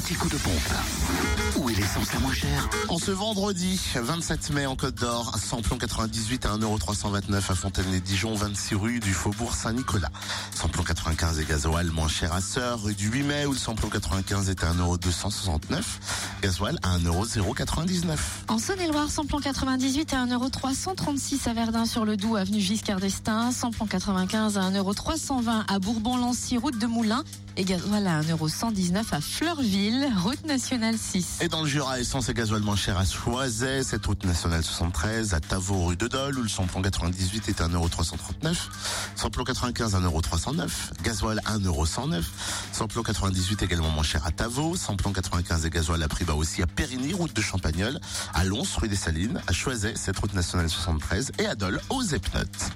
petit coup de pompe. Où est l'essence la moins chère? En ce vendredi 27 mai en Côte d'Or, samplon 98 à 1,329€ à Fontaine-les-Dijon, 26 rue du Faubourg Saint-Nicolas. Samplon 95 et gasoil moins cher à Sœur, rue du 8 mai où le samplon 95 est à 1,269€, gasoil à 1,099€. En Saône-et-Loire, samplon 98 à 1,336€ à Verdun sur le Doubs, avenue Giscard d'Estaing. Samplon 95 à 1,320€ à Bourbon-Lancy, route de Moulins. Et gasoil à 1,119€ à Fleurville, route nationale 6. Et dans le Jura, essence et gasoil moins cher à Choiset, cette route nationale 73, à Tavaux, rue de Dole, où le samplon 98 est à 1,339€, samplon 95 à 1,309€, gasoil 1,109€, samplon 98 également moins cher à Tavaux, samplon 95 et gasoil à prix bas aussi à Périgny, route de Champagnole, à Lons, rue des Salines, à Choiset, cette route nationale 73, et à Dole, aux Epnotes.